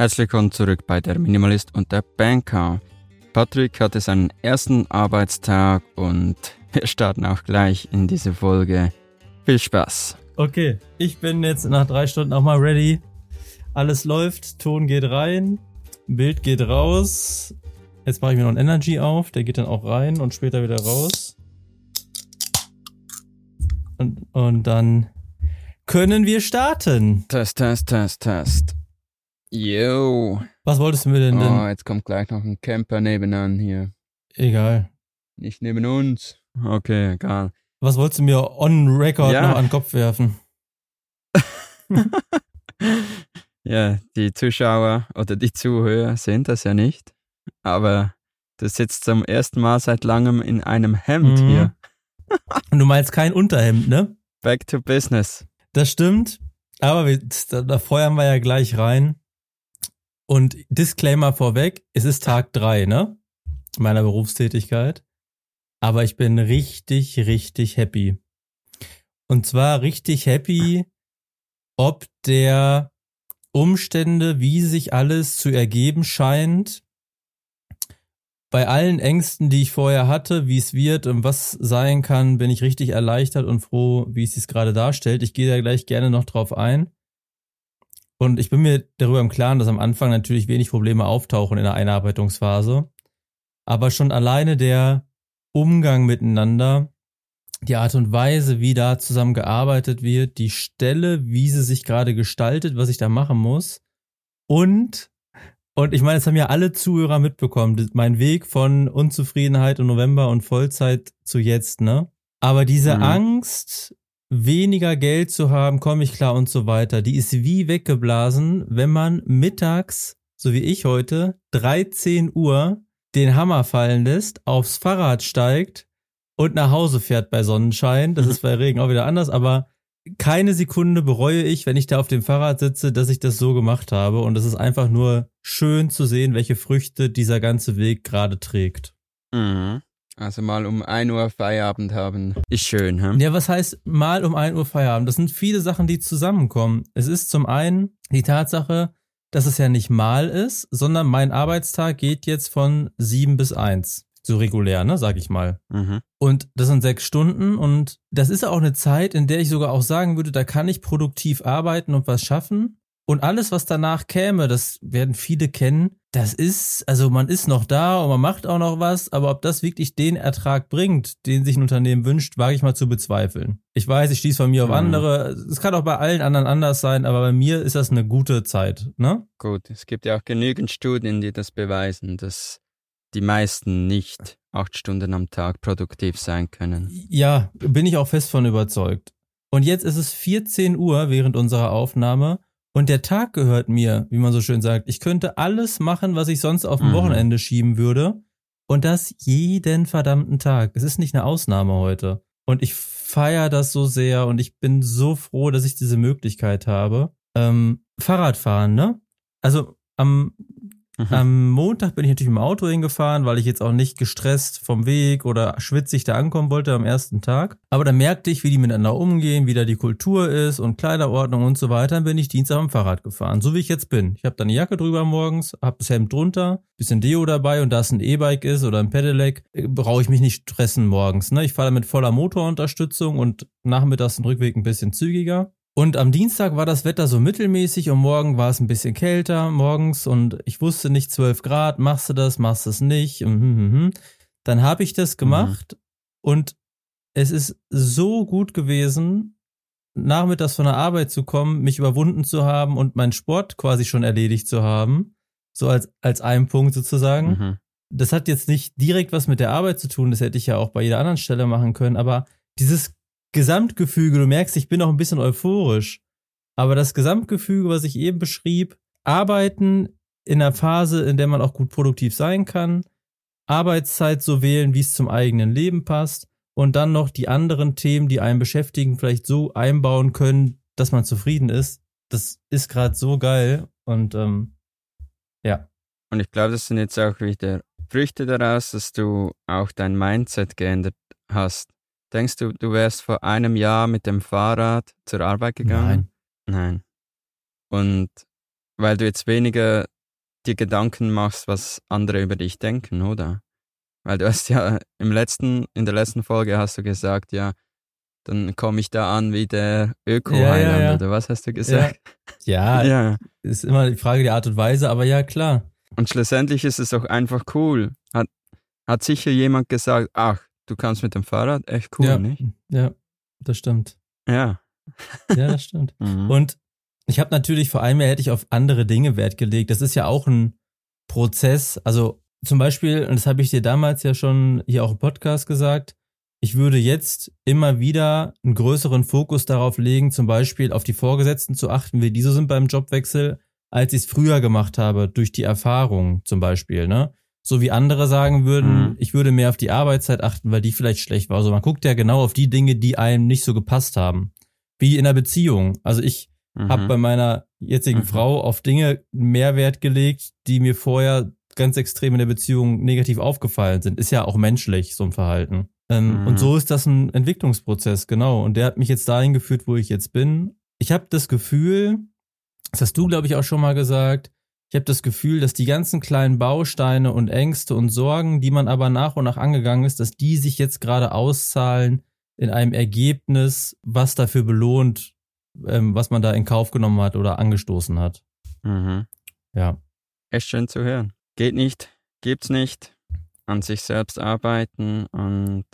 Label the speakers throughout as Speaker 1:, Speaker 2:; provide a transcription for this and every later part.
Speaker 1: Herzlich willkommen zurück bei der Minimalist und der Banker. Patrick hatte seinen ersten Arbeitstag und wir starten auch gleich in diese Folge. Viel Spaß.
Speaker 2: Okay, ich bin jetzt nach drei Stunden auch mal ready. Alles läuft, Ton geht rein, Bild geht raus. Jetzt mache ich mir noch einen Energy auf, der geht dann auch rein und später wieder raus. Und, und dann können wir starten.
Speaker 1: Test, Test, Test, Test. Yo.
Speaker 2: Was wolltest du mir denn denn?
Speaker 1: Oh, jetzt kommt gleich noch ein Camper nebenan hier.
Speaker 2: Egal.
Speaker 1: Nicht neben uns. Okay, egal.
Speaker 2: Was wolltest du mir on record
Speaker 1: Ja.
Speaker 2: noch an den Kopf werfen?
Speaker 1: ja, die Zuschauer oder die Zuhörer sehen das ja nicht. Aber du sitzt zum ersten Mal seit langem in einem Hemd
Speaker 2: Mhm.
Speaker 1: hier.
Speaker 2: Und du meinst kein Unterhemd, ne?
Speaker 1: Back to business.
Speaker 2: Das stimmt. Aber wir, da, da feuern wir ja gleich rein. Und Disclaimer vorweg, es ist Tag drei, ne? Meiner Berufstätigkeit. Aber ich bin richtig, richtig happy. Und zwar richtig happy, ob der Umstände, wie sich alles zu ergeben scheint, bei allen Ängsten, die ich vorher hatte, wie es wird und was sein kann, bin ich richtig erleichtert und froh, wie es sich gerade darstellt. Ich gehe da gleich gerne noch drauf ein. Und ich bin mir darüber im Klaren, dass am Anfang natürlich wenig Probleme auftauchen in der Einarbeitungsphase. Aber schon alleine der Umgang miteinander, die Art und Weise, wie da zusammen gearbeitet wird, die Stelle, wie sie sich gerade gestaltet, was ich da machen muss. Und, und ich meine, das haben ja alle Zuhörer mitbekommen, mein Weg von Unzufriedenheit im November und Vollzeit zu jetzt, ne? Aber diese
Speaker 1: Mhm.
Speaker 2: Angst, weniger Geld zu haben, komme ich klar und so weiter, die ist wie weggeblasen, wenn man mittags, so wie ich heute, 13 Uhr den Hammer fallen lässt, aufs Fahrrad steigt und nach Hause fährt bei Sonnenschein. Das ist bei Regen auch wieder anders, aber keine Sekunde bereue ich, wenn ich da auf dem Fahrrad sitze, dass ich das so gemacht habe. Und es ist einfach nur schön zu sehen, welche Früchte dieser ganze Weg gerade trägt.
Speaker 1: Mhm. Also mal um 1 Uhr Feierabend haben. Ist schön, hm?
Speaker 2: Ja, was heißt mal um 1 Uhr Feierabend? Das sind viele Sachen, die zusammenkommen. Es ist zum einen die Tatsache, dass es ja nicht mal ist, sondern mein Arbeitstag geht jetzt von 7 bis 1. So regulär, ne, sag ich mal.
Speaker 1: Mhm.
Speaker 2: Und das sind sechs Stunden und das ist auch eine Zeit, in der ich sogar auch sagen würde, da kann ich produktiv arbeiten und was schaffen. Und alles, was danach käme, das werden viele kennen, das ist, also man ist noch da und man macht auch noch was, aber ob das wirklich den Ertrag bringt, den sich ein Unternehmen wünscht, wage ich mal zu bezweifeln. Ich weiß, ich schließe von mir auf
Speaker 1: Mhm.
Speaker 2: andere. Es kann auch bei allen anderen anders sein, aber bei mir ist das eine gute Zeit, ne?
Speaker 1: Gut, es gibt ja auch genügend Studien, die das beweisen, dass die meisten nicht acht Stunden am Tag produktiv sein können.
Speaker 2: Ja, bin ich auch fest von überzeugt. Und jetzt ist es 14 Uhr während unserer Aufnahme und der Tag gehört mir, wie man so schön sagt. Ich könnte alles machen, was ich sonst auf dem
Speaker 1: Mhm.
Speaker 2: Wochenende schieben würde. Und das jeden verdammten Tag. Es ist nicht eine Ausnahme heute. Und ich feiere das so sehr und ich bin so froh, dass ich diese Möglichkeit habe. Ähm, Fahrradfahren, ne? Also am
Speaker 1: Mhm.
Speaker 2: am Montag bin ich natürlich im Auto hingefahren, weil ich jetzt auch nicht gestresst vom Weg oder schwitzig da ankommen wollte am ersten Tag. Aber da merkte ich, wie die miteinander umgehen, wie da die Kultur ist und Kleiderordnung und so weiter. Dann bin ich Dienstag am Fahrrad gefahren, so wie ich jetzt bin. Ich habe da eine Jacke drüber morgens, hab das Hemd drunter, bisschen Deo dabei und da es ein E-Bike ist oder ein Pedelec, äh, brauche ich mich nicht stressen morgens. Ne? Ich fahre mit voller Motorunterstützung und nachmittags den Rückweg ein bisschen zügiger. Und am Dienstag war das Wetter so mittelmäßig und morgen war es ein bisschen kälter morgens und ich wusste nicht 12 Grad, machst du das, machst du es nicht. Mhm, mhm, mhm. Dann habe ich das gemacht und es ist so gut gewesen, nachmittags von der Arbeit zu kommen, mich überwunden zu haben und meinen Sport quasi schon erledigt zu haben. So als, als einen Punkt sozusagen
Speaker 1: Mhm.
Speaker 2: das hat jetzt nicht direkt was mit der Arbeit zu tun, das hätte ich ja auch bei jeder anderen Stelle machen können, aber dieses Gesamtgefüge, du merkst, ich bin auch ein bisschen euphorisch, aber das Gesamtgefüge, was ich eben beschrieb, arbeiten in einer Phase, in der man auch gut produktiv sein kann, Arbeitszeit so wählen, wie es zum eigenen Leben passt und dann noch die anderen Themen, die einen beschäftigen, vielleicht so einbauen können, dass man zufrieden ist. Das ist gerade so geil und ähm, ja.
Speaker 1: Und ich glaube, das sind jetzt auch wieder Früchte daraus, dass du auch dein Mindset geändert hast. Denkst du, du wärst vor einem Jahr mit dem Fahrrad zur Arbeit gegangen?
Speaker 2: Nein.
Speaker 1: Nein. Und weil du jetzt weniger dir Gedanken machst, was andere über dich denken, oder? Weil du hast ja im letzten, in der letzten Folge hast du gesagt, ja, dann komme ich da an wie der Öko-Heiland, ja, ja, ja. oder was hast du gesagt?
Speaker 2: Ja. ja, ist immer die Frage der Art und Weise, aber ja, klar.
Speaker 1: Und schlussendlich ist es auch einfach cool. Hat, hat sicher jemand gesagt, ach, du kannst mit dem Fahrrad, echt cool,
Speaker 2: ja,
Speaker 1: nicht?
Speaker 2: Ja, das stimmt.
Speaker 1: Ja.
Speaker 2: Ja, das stimmt. mhm. Und ich habe natürlich vor allem mehr hätte ich auf andere Dinge Wert gelegt. Das ist ja auch ein Prozess. Also zum Beispiel, und das habe ich dir damals ja schon hier auch im Podcast gesagt, ich würde jetzt immer wieder einen größeren Fokus darauf legen, zum Beispiel auf die Vorgesetzten zu achten, wie die so sind beim Jobwechsel, als ich es früher gemacht habe, durch die Erfahrung zum Beispiel, ne? So wie andere sagen würden, mhm. ich würde mehr auf die Arbeitszeit achten, weil die vielleicht schlecht war. Also man guckt ja genau auf die Dinge, die einem nicht so gepasst haben. Wie in einer Beziehung. Also ich mhm. habe bei meiner jetzigen mhm. Frau auf Dinge mehr Wert gelegt, die mir vorher ganz extrem in der Beziehung negativ aufgefallen sind. Ist ja auch menschlich, so ein Verhalten. Ähm, mhm. Und so ist das ein Entwicklungsprozess, genau. Und der hat mich jetzt dahin geführt, wo ich jetzt bin. Ich habe das Gefühl, das hast du, glaube ich, auch schon mal gesagt, ich habe das Gefühl, dass die ganzen kleinen Bausteine und Ängste und Sorgen, die man aber nach und nach angegangen ist, dass die sich jetzt gerade auszahlen in einem Ergebnis, was dafür belohnt, ähm, was man da in Kauf genommen hat oder angestoßen hat.
Speaker 1: Mhm.
Speaker 2: Ja.
Speaker 1: Echt schön zu hören. Geht nicht, gibt's nicht. An sich selbst arbeiten und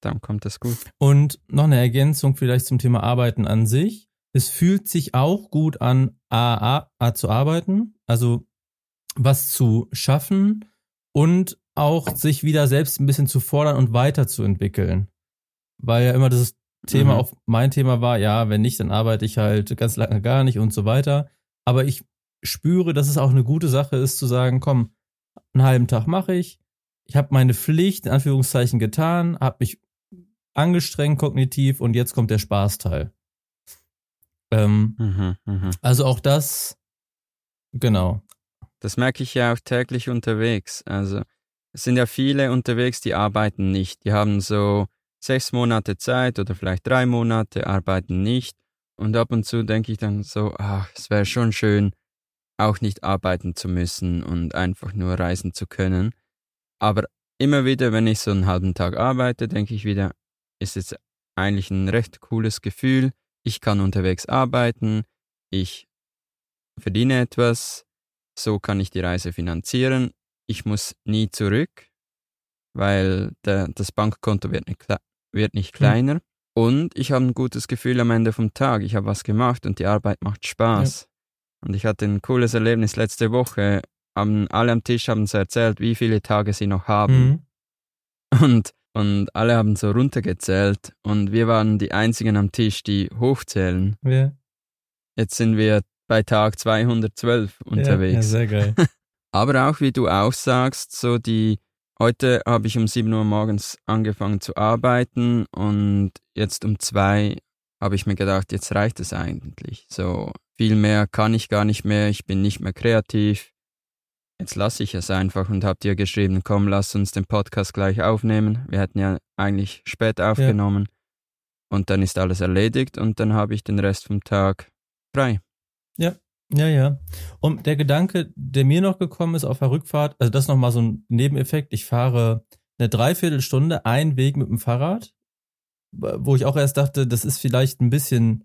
Speaker 1: dann kommt es gut.
Speaker 2: Und noch eine Ergänzung vielleicht zum Thema Arbeiten an sich es fühlt sich auch gut an, A, A, zu arbeiten, also was zu schaffen und auch sich wieder selbst ein bisschen zu fordern und weiterzuentwickeln. Weil ja immer das Thema mhm. auch mein Thema war, ja, wenn nicht, dann arbeite ich halt ganz lange gar nicht und so weiter. Aber ich spüre, dass es auch eine gute Sache ist zu sagen, komm, einen halben Tag mache ich, ich habe meine Pflicht in Anführungszeichen getan, habe mich angestrengt kognitiv und jetzt kommt der Spaßteil. Ähm, mhm, mh. Also auch das, genau.
Speaker 1: Das merke ich ja auch täglich unterwegs. Also es sind ja viele unterwegs, die arbeiten nicht. Die haben so sechs Monate Zeit oder vielleicht drei Monate, arbeiten nicht. Und ab und zu denke ich dann so, ach, es wäre schon schön, auch nicht arbeiten zu müssen und einfach nur reisen zu können. Aber immer wieder, wenn ich so einen halben Tag arbeite, denke ich wieder, ist es eigentlich ein recht cooles Gefühl, ich kann unterwegs arbeiten, ich verdiene etwas, so kann ich die Reise finanzieren, ich muss nie zurück, weil der, das Bankkonto wird nicht, wird nicht hm. kleiner. Mhm. Und ich habe ein gutes Gefühl am Ende vom Tag. Ich habe was gemacht und die Arbeit macht Spaß. Ja. Und ich hatte ein cooles Erlebnis letzte Woche. Haben, alle am Tisch haben sie erzählt, wie viele Tage sie noch haben. Mhm. Und und alle haben so runtergezählt und wir waren die einzigen am Tisch, die hochzählen.
Speaker 2: Ja.
Speaker 1: Jetzt sind wir bei Tag 212 unterwegs. Ja, ja
Speaker 2: sehr geil.
Speaker 1: Aber auch wie du auch sagst, so die heute habe ich um 7 Uhr morgens angefangen zu arbeiten und jetzt um 2 habe ich mir gedacht, jetzt reicht es eigentlich. So viel mehr kann ich gar nicht mehr, ich bin nicht mehr kreativ Jetzt lasse ich es einfach und habe dir geschrieben, komm, lass uns den Podcast gleich aufnehmen. Wir hätten ja eigentlich spät aufgenommen. Ja. Und dann ist alles erledigt und dann habe ich den Rest vom Tag frei.
Speaker 2: Ja, ja, ja. Und der Gedanke, der mir noch gekommen ist auf der Rückfahrt, also das ist nochmal so ein Nebeneffekt. Ich fahre eine Dreiviertelstunde einen Weg mit dem Fahrrad, wo ich auch erst dachte, das ist vielleicht ein bisschen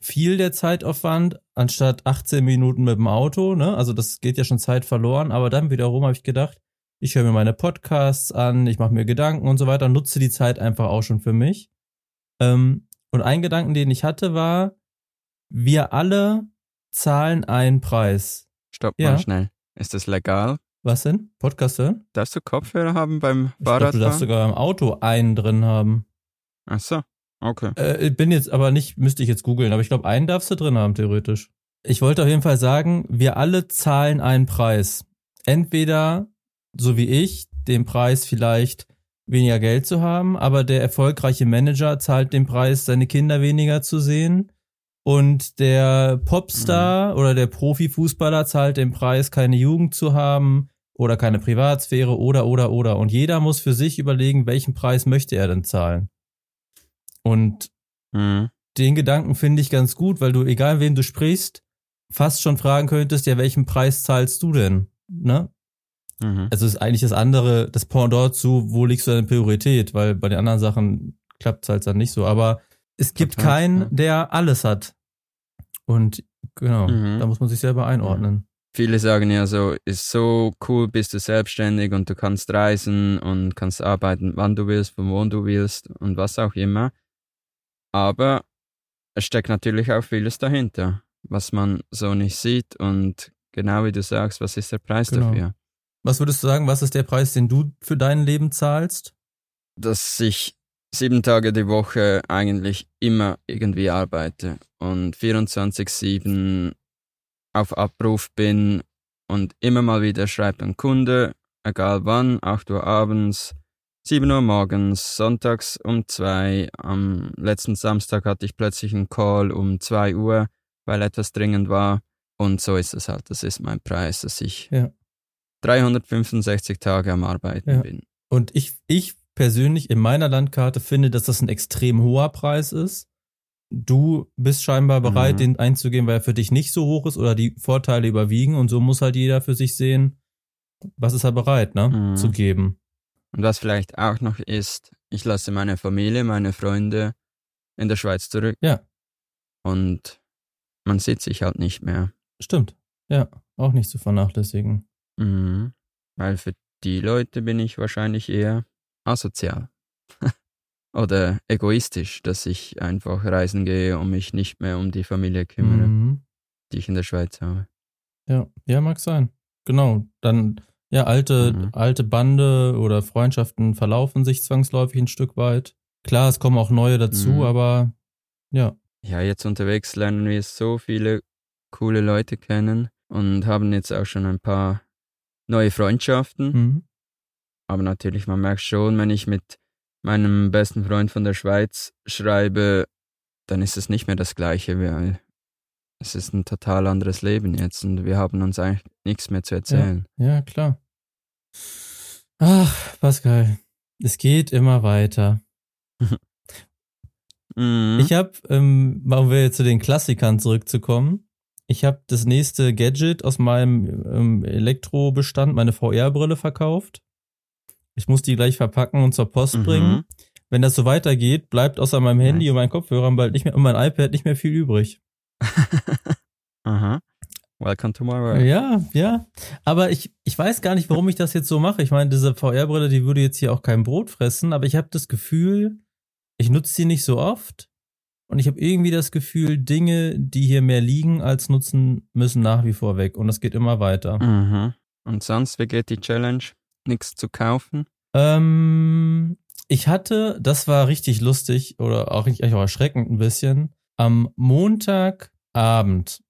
Speaker 2: viel der Zeitaufwand, anstatt 18 Minuten mit dem Auto, ne? Also das geht ja schon Zeit verloren, aber dann wiederum habe ich gedacht, ich höre mir meine Podcasts an, ich mache mir Gedanken und so weiter, nutze die Zeit einfach auch schon für mich. Ähm, und ein Gedanken, den ich hatte, war, wir alle zahlen einen Preis.
Speaker 1: Stopp ja. mal schnell. Ist das legal?
Speaker 2: Was denn? Podcast hören?
Speaker 1: Darfst du Kopfhörer haben beim
Speaker 2: Fahrradfahren? Ich glaub, du darfst sogar im Auto einen drin haben.
Speaker 1: Ach so. Okay.
Speaker 2: Äh, bin jetzt aber nicht, müsste ich jetzt googeln, aber ich glaube, einen darfst du drin haben, theoretisch. Ich wollte auf jeden Fall sagen, wir alle zahlen einen Preis. Entweder, so wie ich, den Preis vielleicht weniger Geld zu haben, aber der erfolgreiche Manager zahlt den Preis, seine Kinder weniger zu sehen. Und der Popstar mhm. oder der Profifußballer zahlt den Preis, keine Jugend zu haben oder keine Privatsphäre oder, oder, oder. Und jeder muss für sich überlegen, welchen Preis möchte er denn zahlen. Und mhm. den Gedanken finde ich ganz gut, weil du, egal wem du sprichst, fast schon fragen könntest, ja, welchen Preis zahlst du denn? Ne? Mhm. Also ist eigentlich das andere, das Pendant zu, wo liegst du deine Priorität? Weil bei den anderen Sachen klappt es halt dann nicht so. Aber es gibt Total, keinen, ja. der alles hat. Und genau, mhm. da muss man sich selber einordnen.
Speaker 1: Viele sagen ja so, ist so cool, bist du selbstständig und du kannst reisen und kannst arbeiten, wann du willst, von wo du willst und was auch immer. Aber es steckt natürlich auch vieles dahinter, was man so nicht sieht und genau wie du sagst, was ist der Preis genau. dafür?
Speaker 2: Was würdest du sagen, was ist der Preis, den du für dein Leben zahlst?
Speaker 1: Dass ich sieben Tage die Woche eigentlich immer irgendwie arbeite und 24-7 auf Abruf bin und immer mal wieder schreibt ein Kunde, egal wann, 8 Uhr abends, 7 Uhr morgens, sonntags um 2. Am letzten Samstag hatte ich plötzlich einen Call um 2 Uhr, weil etwas dringend war. Und so ist es halt. Das ist mein Preis, dass ich ja. 365 Tage am Arbeiten ja. bin.
Speaker 2: Und ich, ich persönlich in meiner Landkarte finde, dass das ein extrem hoher Preis ist. Du bist scheinbar bereit, mhm. den einzugehen, weil er für dich nicht so hoch ist oder die Vorteile überwiegen und so muss halt jeder für sich sehen, was ist er bereit, ne, mhm. zu geben.
Speaker 1: Und was vielleicht auch noch ist, ich lasse meine Familie, meine Freunde in der Schweiz zurück.
Speaker 2: Ja.
Speaker 1: Und man sieht sich halt nicht mehr.
Speaker 2: Stimmt. Ja, auch nicht zu vernachlässigen.
Speaker 1: Mhm. Weil für die Leute bin ich wahrscheinlich eher asozial. Oder egoistisch, dass ich einfach reisen gehe und mich nicht mehr um die Familie kümmere, mhm. die ich in der Schweiz habe.
Speaker 2: Ja, ja, mag sein. Genau. Dann, ja, alte, mhm. alte Bande oder Freundschaften verlaufen sich zwangsläufig ein Stück weit. Klar, es kommen auch neue dazu, mhm. aber ja.
Speaker 1: Ja, jetzt unterwegs lernen wir so viele coole Leute kennen und haben jetzt auch schon ein paar neue Freundschaften. Mhm. Aber natürlich, man merkt schon, wenn ich mit meinem besten Freund von der Schweiz schreibe, dann ist es nicht mehr das Gleiche, weil es ist ein total anderes Leben jetzt und wir haben uns eigentlich nichts mehr zu erzählen.
Speaker 2: Ja, ja klar. Ach, Pascal, es geht immer weiter. mhm. Ich habe, ähm, um wir zu den Klassikern zurückzukommen, ich habe das nächste Gadget aus meinem ähm, Elektrobestand, meine VR-Brille verkauft. Ich muss die gleich verpacken und zur Post mhm. bringen. Wenn das so weitergeht, bleibt außer meinem Handy nice. und meinen Kopfhörern bald nicht mehr und mein iPad nicht mehr viel übrig.
Speaker 1: Aha. Welcome to my
Speaker 2: world. Ja, ja. Aber ich, ich weiß gar nicht, warum ich das jetzt so mache. Ich meine, diese VR-Brille, die würde jetzt hier auch kein Brot fressen, aber ich habe das Gefühl, ich nutze sie nicht so oft. Und ich habe irgendwie das Gefühl, Dinge, die hier mehr liegen als nutzen, müssen nach wie vor weg. Und das geht immer weiter.
Speaker 1: Mhm. Und sonst, wie geht die Challenge? Nichts zu kaufen?
Speaker 2: Ähm, ich hatte, das war richtig lustig oder auch, auch erschreckend ein bisschen. Am Montagabend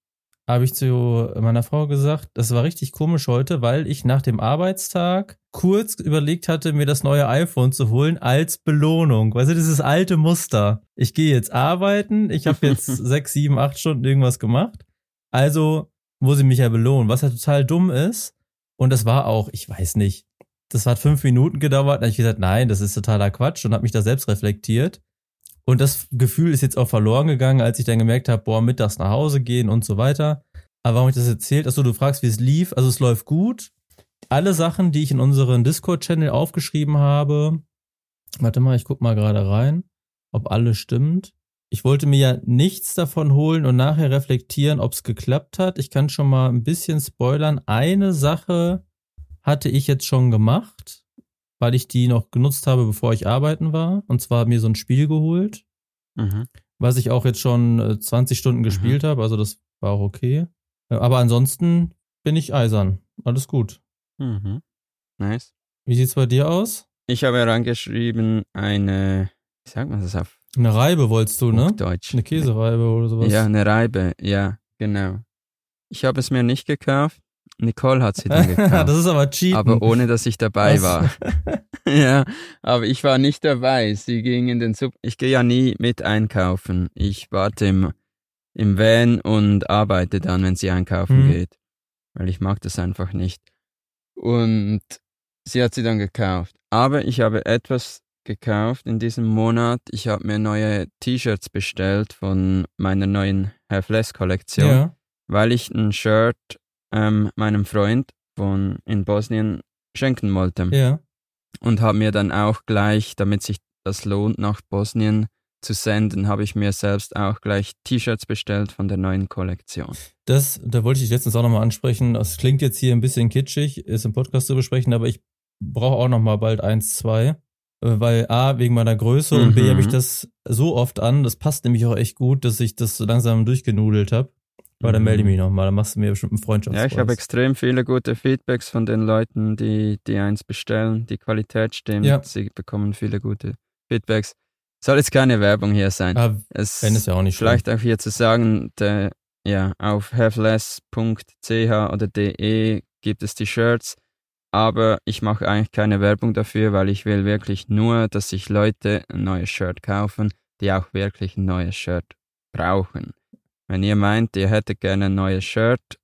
Speaker 2: habe ich zu meiner Frau gesagt, das war richtig komisch heute, weil ich nach dem Arbeitstag kurz überlegt hatte, mir das neue iPhone zu holen als Belohnung. Weißt du, dieses alte Muster. Ich gehe jetzt arbeiten, ich habe jetzt sechs, sieben, acht Stunden irgendwas gemacht. Also muss ich mich ja belohnen, was ja total dumm ist. Und das war auch, ich weiß nicht, das hat fünf Minuten gedauert. Da habe ich gesagt, nein, das ist totaler Quatsch und habe mich da selbst reflektiert. Und das Gefühl ist jetzt auch verloren gegangen, als ich dann gemerkt habe, boah, mittags nach Hause gehen und so weiter. Aber warum ich das erzählt? Achso, du fragst, wie es lief. Also es läuft gut. Alle Sachen, die ich in unseren Discord-Channel aufgeschrieben habe, warte mal, ich guck mal gerade rein, ob alles stimmt. Ich wollte mir ja nichts davon holen und nachher reflektieren, ob es geklappt hat. Ich kann schon mal ein bisschen spoilern. Eine Sache hatte ich jetzt schon gemacht weil ich die noch genutzt habe, bevor ich arbeiten war. Und zwar mir so ein Spiel geholt, mhm. was ich auch jetzt schon 20 äh, Stunden mhm. gespielt habe. Also das war auch okay. Äh, aber ansonsten bin ich eisern. Alles gut.
Speaker 1: Mhm. Nice.
Speaker 2: Wie sieht's bei dir aus?
Speaker 1: Ich habe herangeschrieben eine, wie sagt man das auf?
Speaker 2: Eine Reibe wolltest du, ne?
Speaker 1: Deutsch.
Speaker 2: Eine Käsereibe oder sowas.
Speaker 1: Ja, eine Reibe, ja, genau. Ich habe es mir nicht gekauft, Nicole hat sie dann gekauft.
Speaker 2: das ist aber cheaten.
Speaker 1: Aber ohne, dass ich dabei Was? war. ja, aber ich war nicht dabei. Sie ging in den Sub. Ich gehe ja nie mit einkaufen. Ich warte im, im Van und arbeite dann, wenn sie einkaufen mhm. geht. Weil ich mag das einfach nicht. Und sie hat sie dann gekauft. Aber ich habe etwas gekauft in diesem Monat. Ich habe mir neue T-Shirts bestellt von meiner neuen Half Less Kollektion. Ja weil ich ein Shirt ähm, meinem Freund von in Bosnien schenken wollte.
Speaker 2: Ja.
Speaker 1: Und habe mir dann auch gleich, damit sich das lohnt, nach Bosnien zu senden, habe ich mir selbst auch gleich T-Shirts bestellt von der neuen Kollektion.
Speaker 2: Das, da wollte ich letztens auch nochmal ansprechen. Das klingt jetzt hier ein bisschen kitschig, ist im Podcast zu besprechen, aber ich brauche auch nochmal bald eins, zwei. Äh, weil A, wegen meiner Größe mhm. und B, habe ich das so oft an. Das passt nämlich auch echt gut, dass ich das so langsam durchgenudelt habe. Aber dann melde ich mhm. mich nochmal, dann machst du mir bestimmt einen Freundschaftspreis.
Speaker 1: Ja, ich habe extrem viele gute Feedbacks von den Leuten, die, die eins bestellen. Die Qualität stimmt, ja. sie bekommen viele gute Feedbacks. Soll jetzt keine Werbung hier sein.
Speaker 2: Ah, es wenn es ja auch nicht
Speaker 1: Vielleicht schlimm. auch hier zu sagen, der, ja, auf haveless.ch oder de gibt es die Shirts, aber ich mache eigentlich keine Werbung dafür, weil ich will wirklich nur, dass sich Leute ein neues Shirt kaufen, die auch wirklich ein neues Shirt brauchen. Wenn ihr meint, ihr hättet gerne ein neues Shirt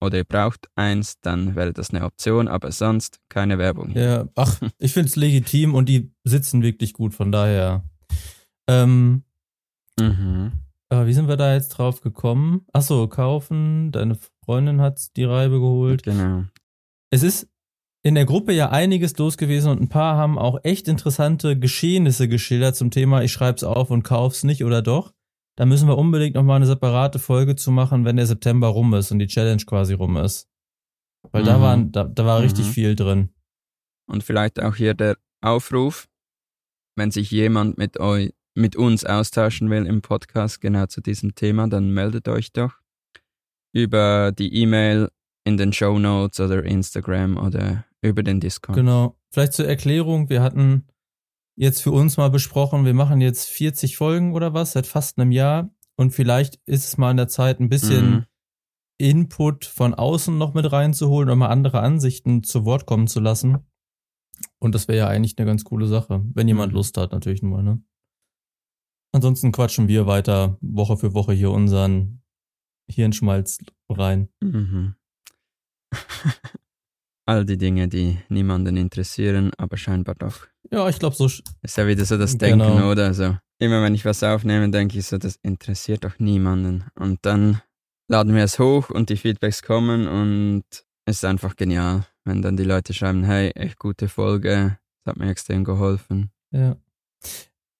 Speaker 1: oder ihr braucht eins, dann wäre das eine Option, aber sonst keine Werbung.
Speaker 2: Ja, ach, ich finde es legitim und die sitzen wirklich gut, von daher. Ähm, mhm. Aber wie sind wir da jetzt drauf gekommen? Achso, kaufen, deine Freundin hat die Reibe geholt.
Speaker 1: Genau.
Speaker 2: Es ist in der Gruppe ja einiges los gewesen und ein paar haben auch echt interessante Geschehnisse geschildert zum Thema, ich schreib's auf und kauf's nicht oder doch. Da müssen wir unbedingt nochmal eine separate Folge zu machen, wenn der September rum ist und die Challenge quasi rum ist. Weil mhm. da, waren, da, da war richtig mhm. viel drin.
Speaker 1: Und vielleicht auch hier der Aufruf, wenn sich jemand mit euch, mit uns austauschen will im Podcast genau zu diesem Thema, dann meldet euch doch über die E-Mail in den Show Notes oder Instagram oder über den Discord.
Speaker 2: Genau. Vielleicht zur Erklärung, wir hatten jetzt für uns mal besprochen, wir machen jetzt 40 Folgen oder was, seit fast einem Jahr. Und vielleicht ist es mal in der Zeit, ein bisschen mhm. Input von außen noch mit reinzuholen oder mal andere Ansichten zu Wort kommen zu lassen. Und das wäre ja eigentlich eine ganz coole Sache, wenn jemand mhm. Lust hat, natürlich nur, ne? Ansonsten quatschen wir weiter Woche für Woche hier unseren Hirnschmalz rein. Mhm.
Speaker 1: All die Dinge, die niemanden interessieren, aber scheinbar doch.
Speaker 2: Ja, ich glaube so.
Speaker 1: Ist ja wieder so das Denken, genau. oder? So. Immer wenn ich was aufnehme, denke ich so, das interessiert doch niemanden. Und dann laden wir es hoch und die Feedbacks kommen und es ist einfach genial, wenn dann die Leute schreiben, hey, echt gute Folge, das hat mir extrem geholfen.
Speaker 2: Ja.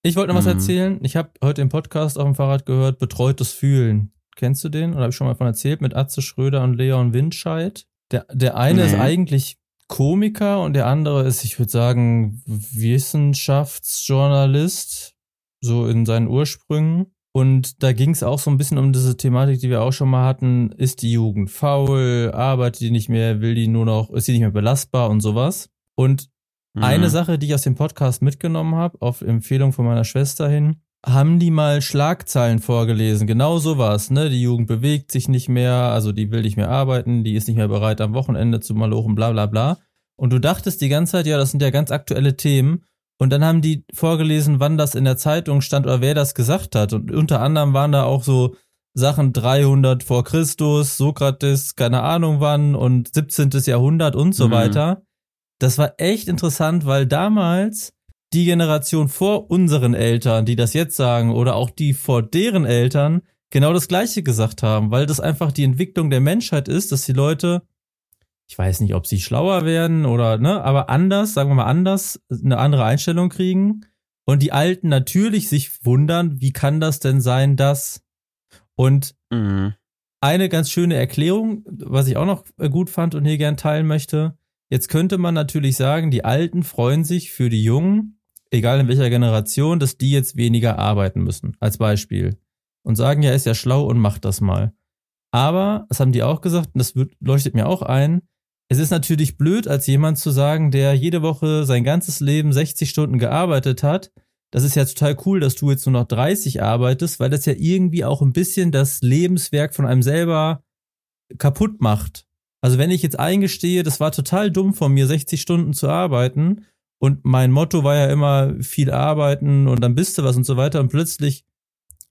Speaker 2: Ich wollte noch mhm. was erzählen. Ich habe heute im Podcast auf dem Fahrrad gehört, betreutes Fühlen. Kennst du den? Oder habe ich schon mal von erzählt? Mit Atze Schröder und Leon Windscheid. Der, der eine nee. ist eigentlich Komiker und der andere ist, ich würde sagen, Wissenschaftsjournalist, so in seinen Ursprüngen. Und da ging es auch so ein bisschen um diese Thematik, die wir auch schon mal hatten. Ist die Jugend faul? Arbeitet die nicht mehr? Will die nur noch? Ist die nicht mehr belastbar und sowas? Und mhm. eine Sache, die ich aus dem Podcast mitgenommen habe, auf Empfehlung von meiner Schwester hin, haben die mal Schlagzeilen vorgelesen. Genau sowas, ne? Die Jugend bewegt sich nicht mehr, also die will nicht mehr arbeiten, die ist nicht mehr bereit am Wochenende zu malochen, bla bla bla. Und du dachtest die ganze Zeit, ja, das sind ja ganz aktuelle Themen. Und dann haben die vorgelesen, wann das in der Zeitung stand oder wer das gesagt hat. Und unter anderem waren da auch so Sachen 300 vor Christus, Sokrates, keine Ahnung wann und 17. Jahrhundert und so mhm. weiter. Das war echt interessant, weil damals die Generation vor unseren Eltern, die das jetzt sagen, oder auch die vor deren Eltern, genau das Gleiche gesagt haben, weil das einfach die Entwicklung der Menschheit ist, dass die Leute, ich weiß nicht, ob sie schlauer werden oder, ne, aber anders, sagen wir mal anders, eine andere Einstellung kriegen und die Alten natürlich sich wundern, wie kann das denn sein, dass und mhm. eine ganz schöne Erklärung, was ich auch noch gut fand und hier gern teilen möchte, Jetzt könnte man natürlich sagen, die Alten freuen sich für die Jungen, egal in welcher Generation, dass die jetzt weniger arbeiten müssen, als Beispiel. Und sagen, ja, ist ja schlau und macht das mal. Aber, das haben die auch gesagt, und das wird, leuchtet mir auch ein, es ist natürlich blöd, als jemand zu sagen, der jede Woche sein ganzes Leben 60 Stunden gearbeitet hat, das ist ja total cool, dass du jetzt nur noch 30 arbeitest, weil das ja irgendwie auch ein bisschen das Lebenswerk von einem selber kaputt macht. Also wenn ich jetzt eingestehe, das war total dumm von mir, 60 Stunden zu arbeiten und mein Motto war ja immer viel arbeiten und dann bist du was und so weiter. Und plötzlich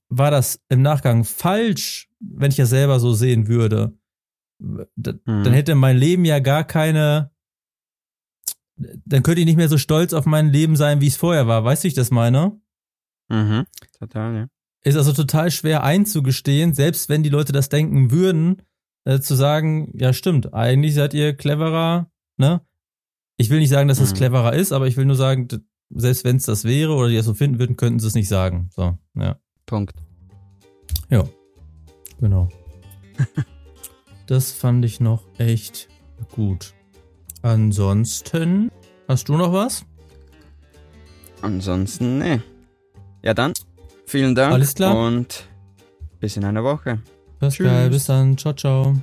Speaker 2: war das im Nachgang falsch, wenn ich das selber so sehen würde. Dann mhm. hätte mein Leben ja gar keine, dann könnte ich nicht mehr so stolz auf mein Leben sein, wie es vorher war. Weißt du, ich das meine?
Speaker 1: Mhm, total, ja.
Speaker 2: ist also total schwer einzugestehen, selbst wenn die Leute das denken würden, äh, zu sagen, ja stimmt, eigentlich seid ihr cleverer, ne? Ich will nicht sagen, dass es
Speaker 1: Mhm.
Speaker 2: cleverer ist, aber ich will nur sagen, selbst wenn es das wäre oder die das so finden würden, könnten sie es nicht sagen. So, ja.
Speaker 1: Punkt.
Speaker 2: Ja, genau. das fand ich noch echt gut. Ansonsten, hast du noch was?
Speaker 1: Ansonsten, nee. Ja dann, vielen Dank
Speaker 2: Alles klar.
Speaker 1: und bis in einer Woche.
Speaker 2: Pascal,
Speaker 1: Tschüss.
Speaker 2: bis dann. Ciao, ciao.